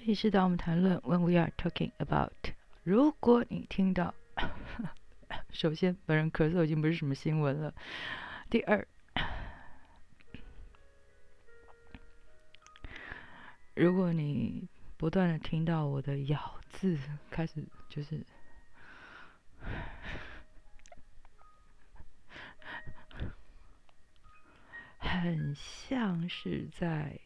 这里是当我们谈论 When we are talking about，如果你听到，首先本人咳嗽已经不是什么新闻了。第二，如果你不断的听到我的咬字开始就是很像是在。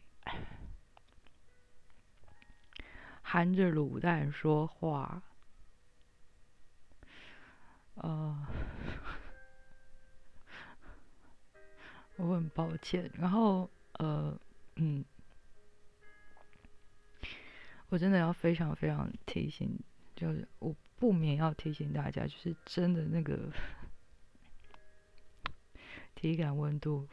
含着卤蛋说话，呃，我很抱歉。然后，呃，嗯，我真的要非常非常提醒，就是我不免要提醒大家，就是真的那个 体感温度。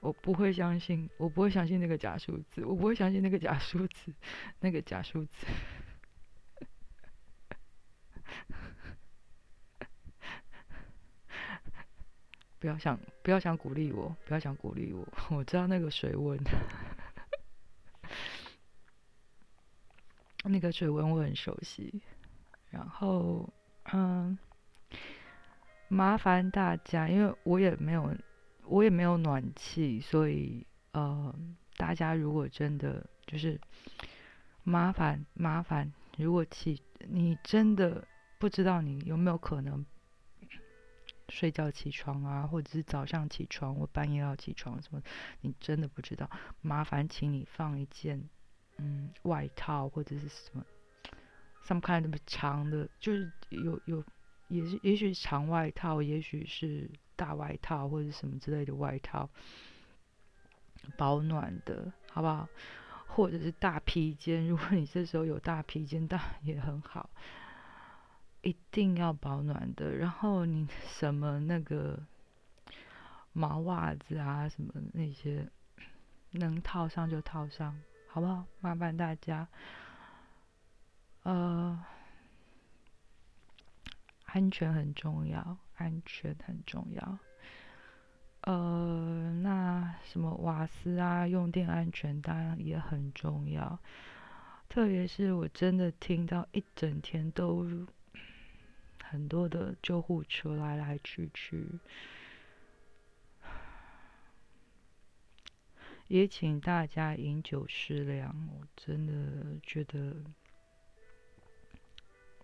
我不会相信，我不会相信那个假数字，我不会相信那个假数字，那个假数字。不要想，不要想鼓励我，不要想鼓励我。我知道那个水温，那个水温我很熟悉。然后，嗯，麻烦大家，因为我也没有。我也没有暖气，所以呃，大家如果真的就是麻烦麻烦，如果起你真的不知道你有没有可能睡觉起床啊，或者是早上起床或半夜要起床什么，你真的不知道，麻烦请你放一件嗯外套或者是什么，some kind of 长的，就是有有也是也许长外套，也许是。大外套或者什么之类的外套，保暖的，好不好？或者是大披肩，如果你这时候有大披肩，当然也很好。一定要保暖的。然后你什么那个毛袜子啊，什么那些能套上就套上，好不好？麻烦大家。呃，安全很重要。安全很重要，呃，那什么瓦斯啊，用电安全当然也很重要。特别是我真的听到一整天都很多的救护车来来去去，也请大家饮酒适量。我真的觉得，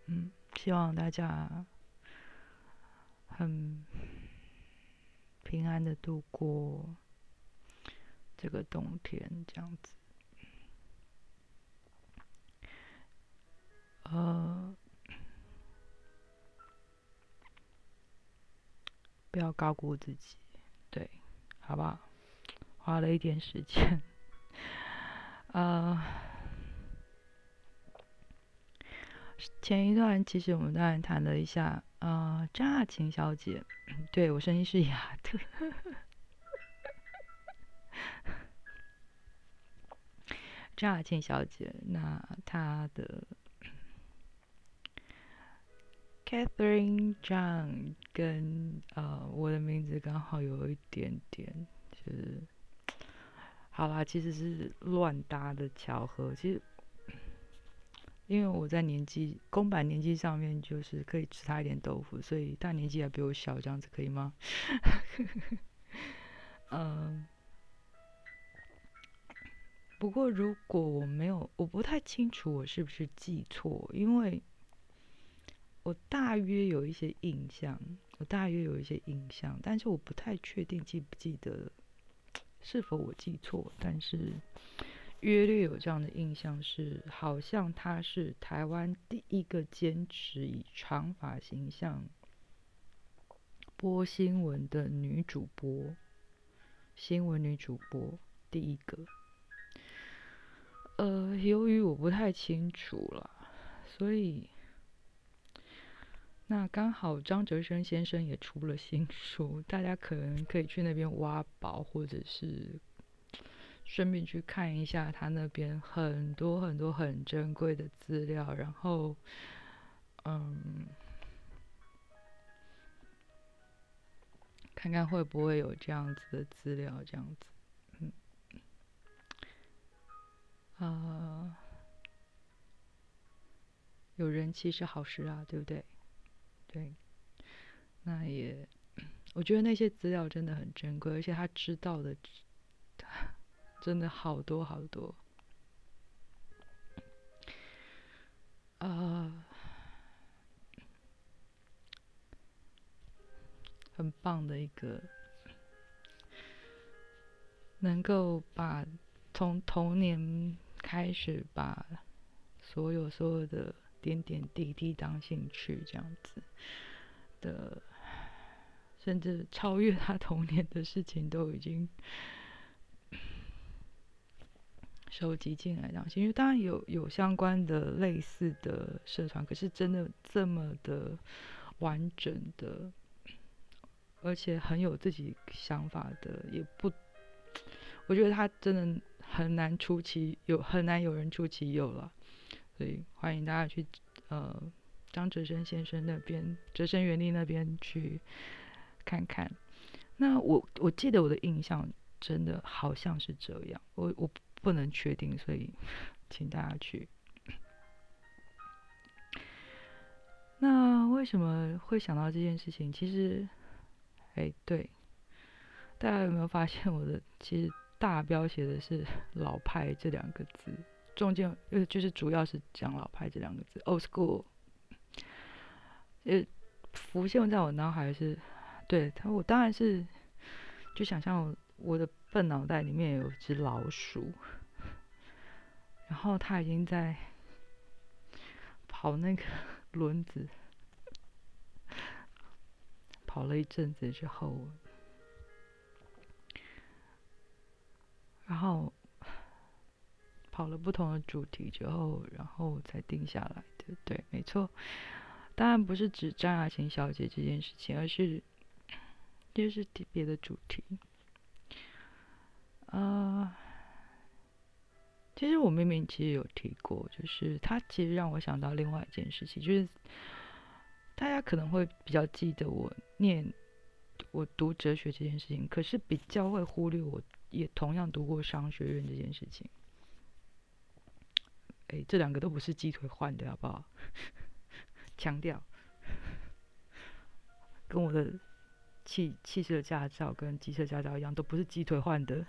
嗯，希望大家。很平安的度过这个冬天，这样子。呃，不要高估自己，对，好不好？花了一点时间，呃，前一段其实我们当然谈了一下。啊，张亚勤小姐，对我声音是哑的。张亚勤小姐，那她的 Catherine Zhang 跟呃我的名字刚好有一点点，就是 好啦，其实是乱搭的巧合，其实。因为我在年纪公版年纪上面，就是可以吃他一点豆腐，所以大年纪还比我小，这样子可以吗？嗯。不过如果我没有，我不太清楚我是不是记错，因为我大约有一些印象，我大约有一些印象，但是我不太确定记不记得，是否我记错，但是。约略有这样的印象，是好像她是台湾第一个坚持以长发形象播新闻的女主播，新闻女主播第一个。呃，由于我不太清楚了，所以那刚好张哲生先生也出了新书，大家可能可以去那边挖宝，或者是。顺便去看一下他那边很多很多很珍贵的资料，然后，嗯，看看会不会有这样子的资料，这样子，嗯，啊，有人气是好事啊，对不对？对，那也，我觉得那些资料真的很珍贵，而且他知道的真的好多好多。啊，很棒的一个，能够把从童年开始把所有所有的点点滴滴当兴趣这样子的，甚至超越他童年的事情都已经。收集进来，这样，因为当然有有相关的类似的社团，可是真的这么的完整的，而且很有自己想法的，也不，我觉得他真的很难出其有，很难有人出其右了，所以欢迎大家去呃张哲生先生那边，哲生园地那边去看看。那我我记得我的印象真的好像是这样，我我。不能确定，所以请大家去。那为什么会想到这件事情？其实，哎，对，大家有没有发现我的其实大标写的是“老派”这两个字，中间呃就是主要是讲“老派”这两个字，old school。呃，浮现在我脑海是，对他，我当然是就想象我的笨脑袋里面有只老鼠。然后他已经在跑那个 轮子，跑了一阵子之后，然后跑了不同的主题之后，然后才定下来的。对，没错，当然不是指张雅琴小姐这件事情，而是就是别的主题，啊。其实我明明其实有提过，就是他其实让我想到另外一件事情，就是大家可能会比较记得我念我读哲学这件事情，可是比较会忽略我也同样读过商学院这件事情。哎，这两个都不是鸡腿换的，好不好？强调，跟我的汽汽车驾照跟机车驾照一样，都不是鸡腿换的。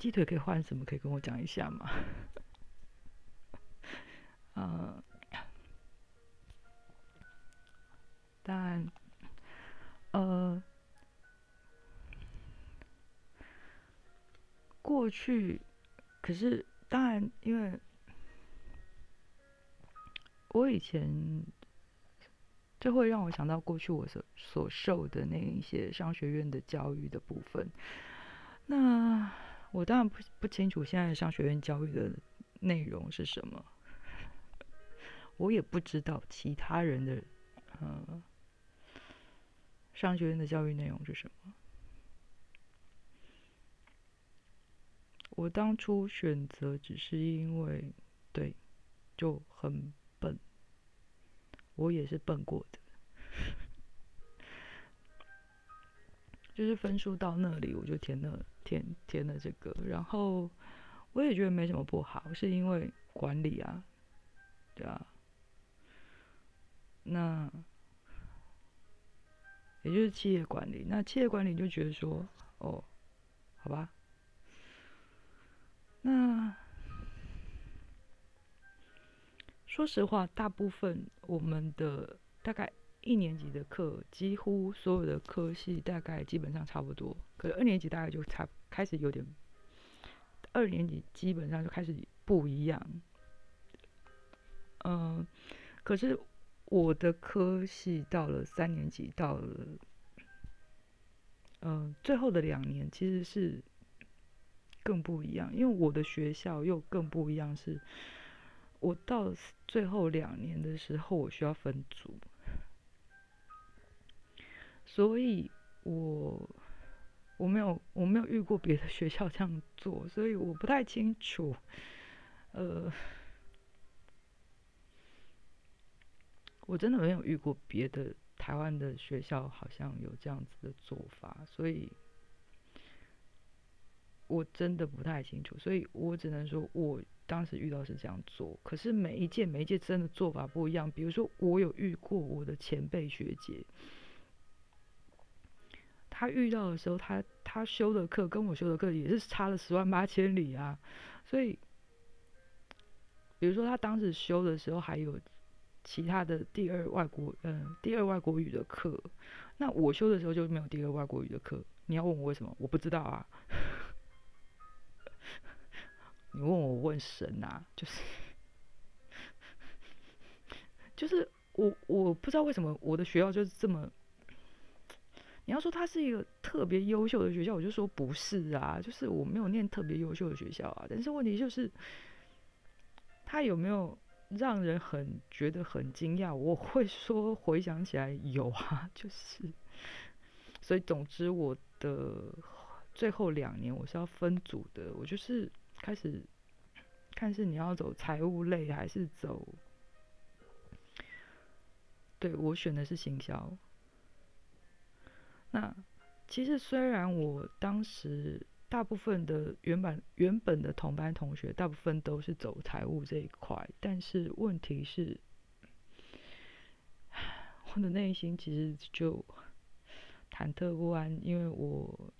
鸡腿可以换什么？可以跟我讲一下吗？嗯，但呃，过去可是当然，因为我以前就会让我想到过去我所所受的那一些商学院的教育的部分，那。我当然不不清楚现在商学院教育的内容是什么，我也不知道其他人的呃商学院的教育内容是什么。我当初选择只是因为对就很笨，我也是笨过的。就是分数到那里，我就填了填填了这个，然后我也觉得没什么不好，是因为管理啊，对啊，那也就是企业管理，那企业管理就觉得说，哦，好吧，那说实话，大部分我们的大概。一年级的课几乎所有的科系大概基本上差不多，可是二年级大概就差开始有点，二年级基本上就开始不一样。嗯，可是我的科系到了三年级，到了嗯最后的两年其实是更不一样，因为我的学校又更不一样，是我到最后两年的时候，我需要分组。所以，我我没有我没有遇过别的学校这样做，所以我不太清楚。呃，我真的没有遇过别的台湾的学校好像有这样子的做法，所以我真的不太清楚，所以我只能说我当时遇到是这样做。可是每一届每一届真的做法不一样，比如说我有遇过我的前辈学姐，他遇到的时候，他他修的课跟我修的课也是差了十万八千里啊，所以。比如说，他当时修的时候还有其他的第二外国，嗯，第二外国语的课。那我修的时候就没有第二外国语的课。你要问我为什么？我不知道啊。你问我问神啊，就是，就是我我不知道为什么我的学校就是这么。你要说它是一个特别优秀的学校，我就说不是啊，就是我没有念特别优秀的学校啊。但是问题就是。他有没有让人很觉得很惊讶？我会说回想起来有啊，就是，所以总之我的最后两年我是要分组的，我就是开始看是你要走财务类还是走，对我选的是行销。那其实虽然我当时。大部分的原本原本的同班同学，大部分都是走财务这一块，但是问题是，我的内心其实就忐忑不安，因为我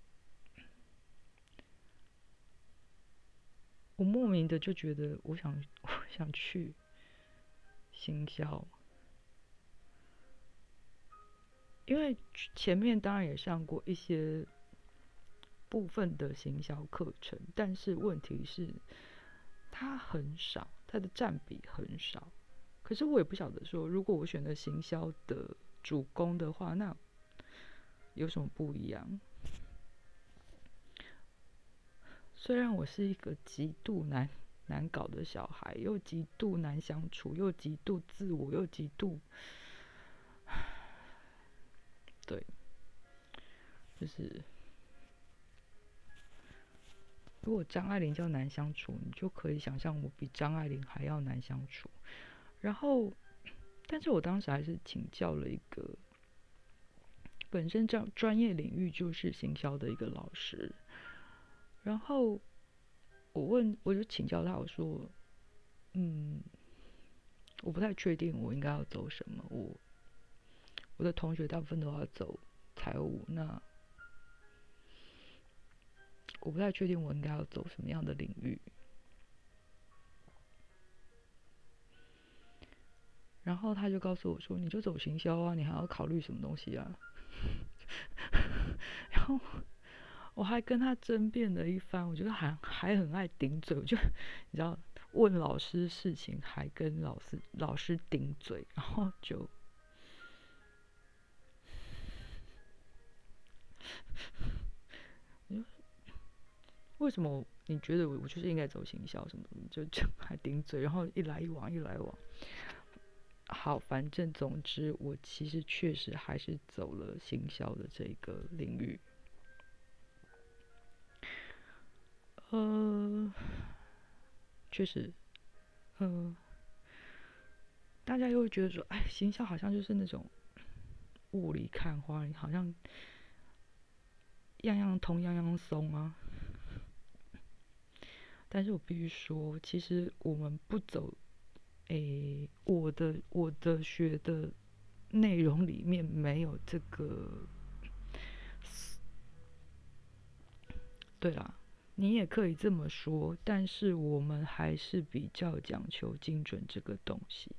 我莫名的就觉得我想 我想去行销，因为前面当然也上过一些。部分的行销课程，但是问题是，它很少，它的占比很少。可是我也不晓得说，如果我选择行销的主攻的话，那有什么不一样？虽然我是一个极度难难搞的小孩，又极度难相处，又极度自我，又极度，对，就是。如果张爱玲叫难相处，你就可以想象我比张爱玲还要难相处。然后，但是我当时还是请教了一个本身这样专业领域就是行销的一个老师。然后我问，我就请教他，我说：“嗯，我不太确定我应该要走什么。我我的同学大部分都要走财务，那。”我不太确定我应该要走什么样的领域，然后他就告诉我说：“你就走行销啊，你还要考虑什么东西啊？” 然后我还跟他争辩了一番，我觉得还还很爱顶嘴，我就你知道，问老师事情还跟老师老师顶嘴，然后就。为什么你觉得我就是应该走行销什么就就还 顶嘴，然后一来一往一来往。好，反正总之我其实确实还是走了行销的这个领域。呃，确实，呃，大家又会觉得说，哎，行销好像就是那种雾里看花，好像样样通样样松啊。但是我必须说，其实我们不走，诶，我的我的学的内容里面没有这个。对啦，你也可以这么说，但是我们还是比较讲求精准这个东西。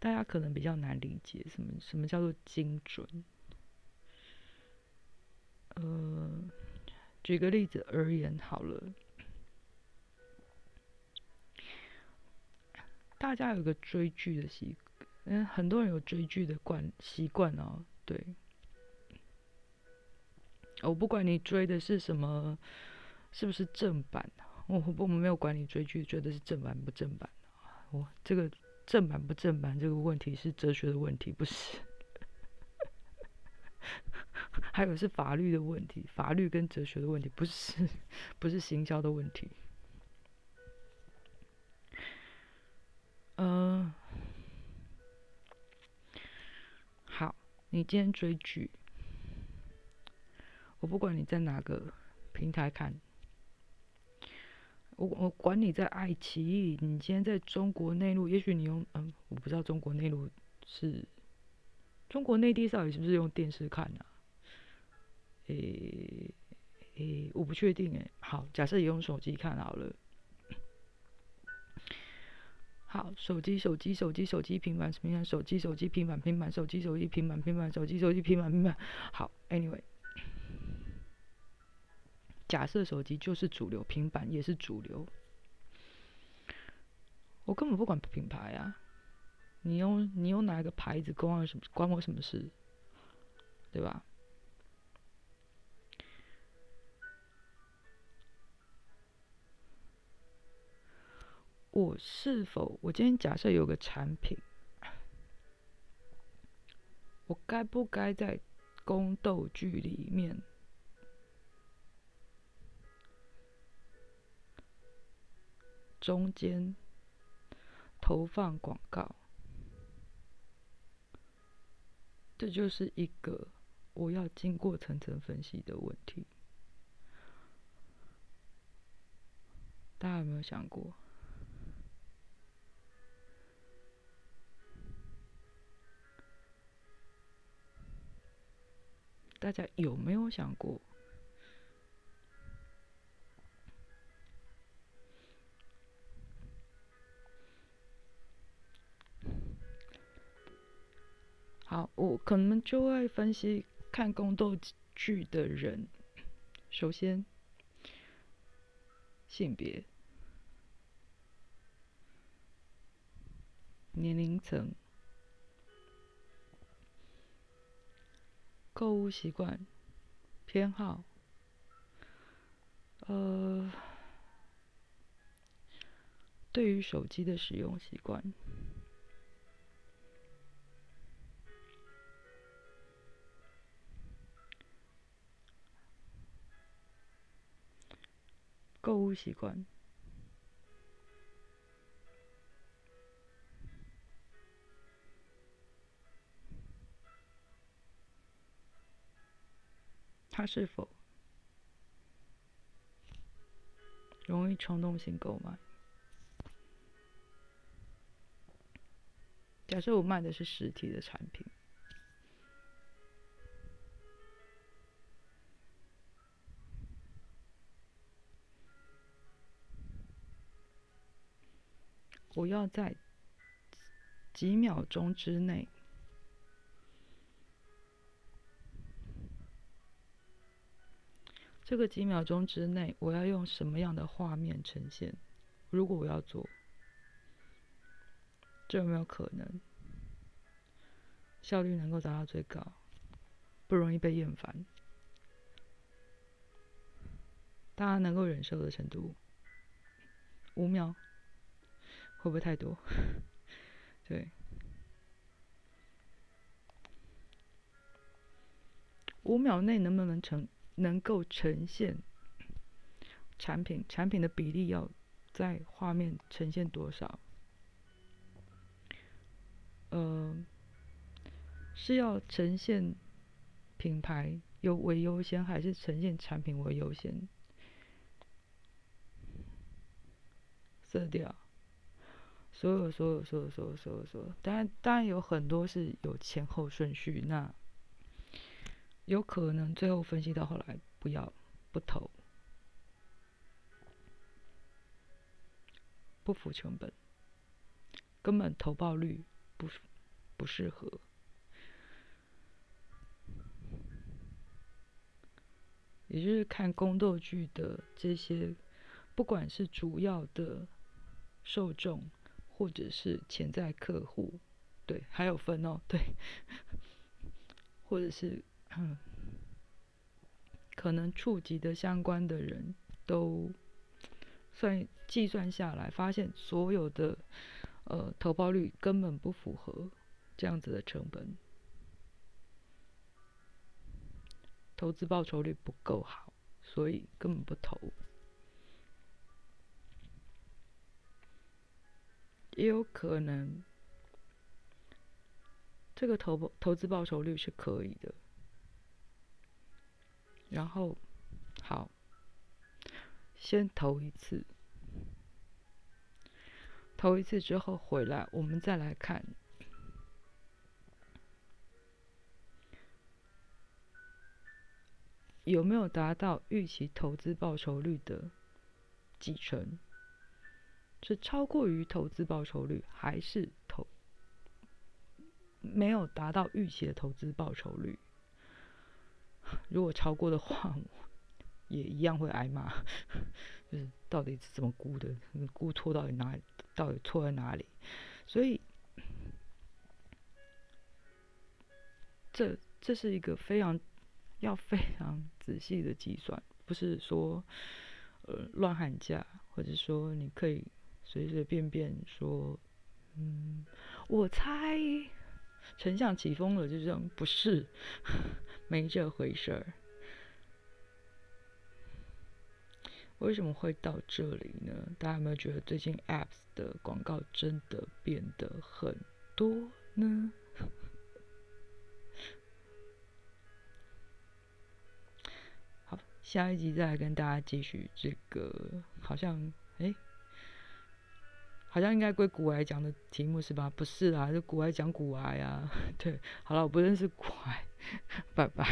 大家可能比较难理解，什么什么叫做精准。呃，举个例子而言好了，大家有个追剧的习，嗯，很多人有追剧的惯习惯哦。对，我不管你追的是什么，是不是正版，我我们没有管你追剧追的是正版不正版我这个正版不正版这个问题是哲学的问题，不是。还有是法律的问题，法律跟哲学的问题，不是不是行销的问题。嗯。好，你今天追剧。我不管你在哪个平台看。我我管你在爱奇艺，你今天在中国内陆，也许你用嗯，我不知道中国内陆是中国内地，到底是不是用电视看的。诶诶，我不确定诶。好，假设也用手机看好了。好，手机，手机，手机，手机，平板，平板，手机，手机，平板，平板，手机，手机，平板，平板，手机，手机，平板，平板。好，Anyway，假设手机就是主流，平板也是主流，我根本不管品牌啊，你用你用哪个牌子，关我什么关我什么事，对吧？我是否我今天假设有个产品，我该不该在宫斗剧里面中间投放广告？这就是一个我要经过层层分析的问题。大家有没有想过？大家有没有想过？好，我可能就会分析看宫斗剧的人，首先性别、年龄层。购物习惯、偏好，呃，对于手机的使用习惯，购物习惯。他是否容易冲动性购买？假设我卖的是实体的产品，我要在几秒钟之内。这个几秒钟之内，我要用什么样的画面呈现？如果我要做，这有没有可能？效率能够达到最高，不容易被厌烦，大家能够忍受的程度，五秒会不会太多？对，五秒内能不能成？能够呈现产品，产品的比例要在画面呈现多少？呃，是要呈现品牌优为优先，还是呈现产品为优先？色调，所有所有所有所有所有所有，当然当然有很多是有前后顺序，那。有可能最后分析到后来不要不投，不付成本，根本投报率不不适合，也就是看宫斗剧的这些，不管是主要的受众或者是潜在客户，对，还有分哦，对，或者是。嗯，可能触及的相关的人都算计算下来，发现所有的呃投报率根本不符合这样子的成本，投资报酬率不够好，所以根本不投。也有可能。这个投投资报酬率是可以的。然后，好，先投一次，投一次之后回来，我们再来看有没有达到预期投资报酬率的几成，是超过于投资报酬率，还是投没有达到预期的投资报酬率？如果超过的话，也一样会挨骂。就是到底是怎么估的？估错到底哪？到底错在哪里？所以，这这是一个非常要非常仔细的计算，不是说呃乱喊价，或者说你可以随随便便说，嗯，我猜。丞相起风了，就这样，不是，没这回事儿。为什么会到这里呢？大家有没有觉得最近 Apps 的广告真的变得很多呢？好，下一集再来跟大家继续这个，好像，哎。好像应该归古癌讲的题目是吧？不是啊，是古癌讲古癌啊。对，好了，我不认识古癌，拜拜。